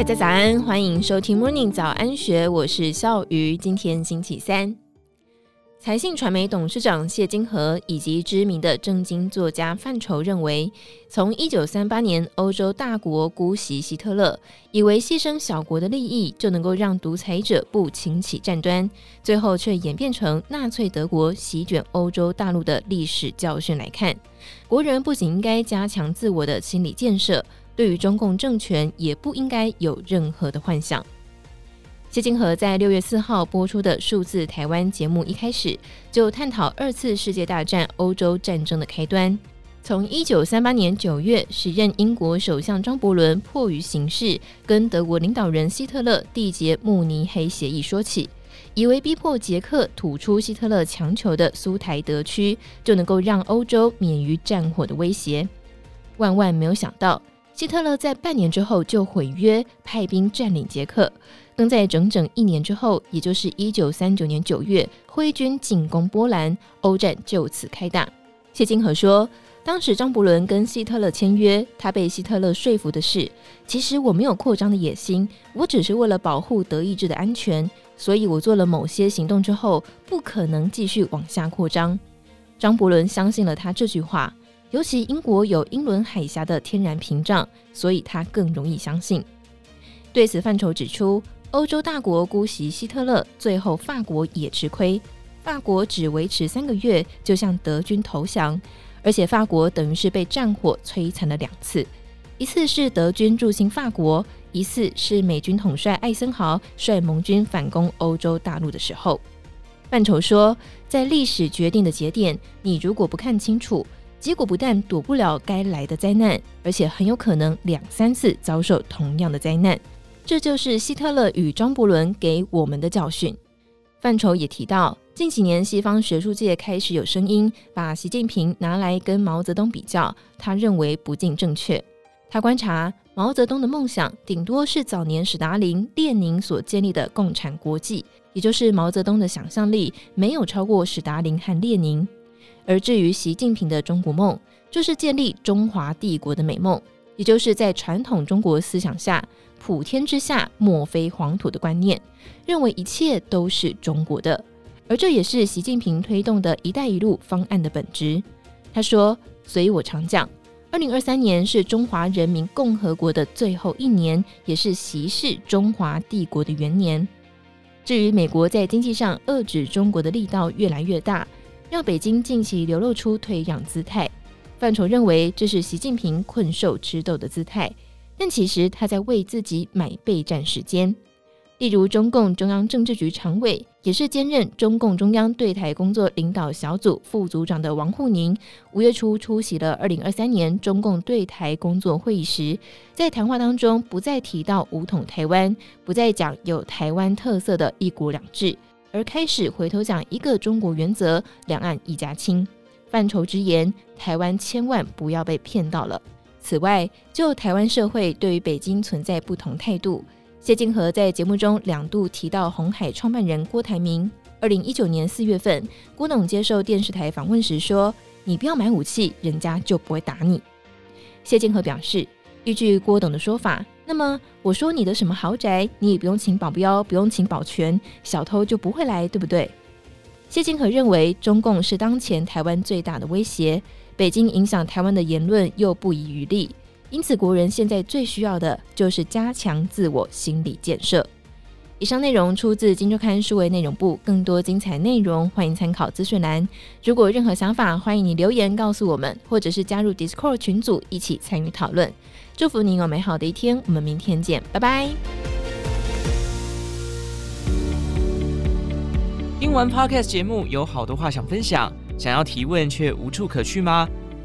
大家早安，欢迎收听 Morning 早安学，我是笑鱼。今天星期三，财信传媒董事长谢金河以及知名的政经作家范畴认为，从一九三八年欧洲大国姑息希特勒，以为牺牲小国的利益就能够让独裁者不轻启战端，最后却演变成纳粹德国席卷欧洲大陆的历史教训来看，国人不仅应该加强自我的心理建设。对于中共政权，也不应该有任何的幻想。谢金河在六月四号播出的数字台湾节目一开始就探讨二次世界大战欧洲战争的开端，从一九三八年九月时任英国首相张伯伦迫于形势跟德国领导人希特勒缔结慕尼黑协议说起，以为逼迫捷克吐出希特勒强求的苏台德区就能够让欧洲免于战火的威胁，万万没有想到。希特勒在半年之后就毁约，派兵占领捷克，更在整整一年之后，也就是一九三九年九月，挥军进攻波兰，欧战就此开打。谢金河说，当时张伯伦跟希特勒签约，他被希特勒说服的是，其实我没有扩张的野心，我只是为了保护德意志的安全，所以我做了某些行动之后，不可能继续往下扩张。张伯伦相信了他这句话。尤其英国有英伦海峡的天然屏障，所以他更容易相信。对此，范畴指出，欧洲大国姑息希特勒，最后法国也吃亏。法国只维持三个月就向德军投降，而且法国等于是被战火摧残了两次：一次是德军入侵法国，一次是美军统帅艾森豪率盟军反攻欧洲大陆的时候。范畴说，在历史决定的节点，你如果不看清楚。结果不但躲不了该来的灾难，而且很有可能两三次遭受同样的灾难。这就是希特勒与张伯伦给我们的教训。范畴也提到，近几年西方学术界开始有声音把习近平拿来跟毛泽东比较，他认为不尽正确。他观察毛泽东的梦想顶多是早年史达林、列宁所建立的共产国际，也就是毛泽东的想象力没有超过史达林和列宁。而至于习近平的中国梦，就是建立中华帝国的美梦，也就是在传统中国思想下，普天之下莫非黄土的观念，认为一切都是中国的。而这也是习近平推动的一带一路方案的本质。他说：“所以我常讲，二零二三年是中华人民共和国的最后一年，也是习氏中华帝国的元年。至于美国在经济上遏制中国的力道越来越大。”让北京近期流露出退让姿态，范畴认为这是习近平困兽之斗的姿态，但其实他在为自己买备战时间。例如，中共中央政治局常委，也是兼任中共中央对台工作领导小组副组长的王沪宁，五月初出席了二零二三年中共对台工作会议时，在谈话当中不再提到武统台湾，不再讲有台湾特色的一国两制。而开始回头讲一个中国原则，两岸一家亲。范畴直言，台湾千万不要被骗到了。此外，就台湾社会对于北京存在不同态度，谢金河在节目中两度提到红海创办人郭台铭。二零一九年四月份，郭董接受电视台访问时说：“你不要买武器，人家就不会打你。”谢金河表示，依据郭董的说法。那么我说你的什么豪宅，你也不用请保镖，不用请保全，小偷就不会来，对不对？谢金河认为，中共是当前台湾最大的威胁，北京影响台湾的言论又不遗余力，因此国人现在最需要的就是加强自我心理建设。以上内容出自《金周刊》数位内容部，更多精彩内容欢迎参考资讯栏。如果有任何想法，欢迎你留言告诉我们，或者是加入 Discord 群组一起参与讨论。祝福你有美好的一天，我们明天见，拜拜。听完 Podcast 节目，有好多话想分享，想要提问却无处可去吗？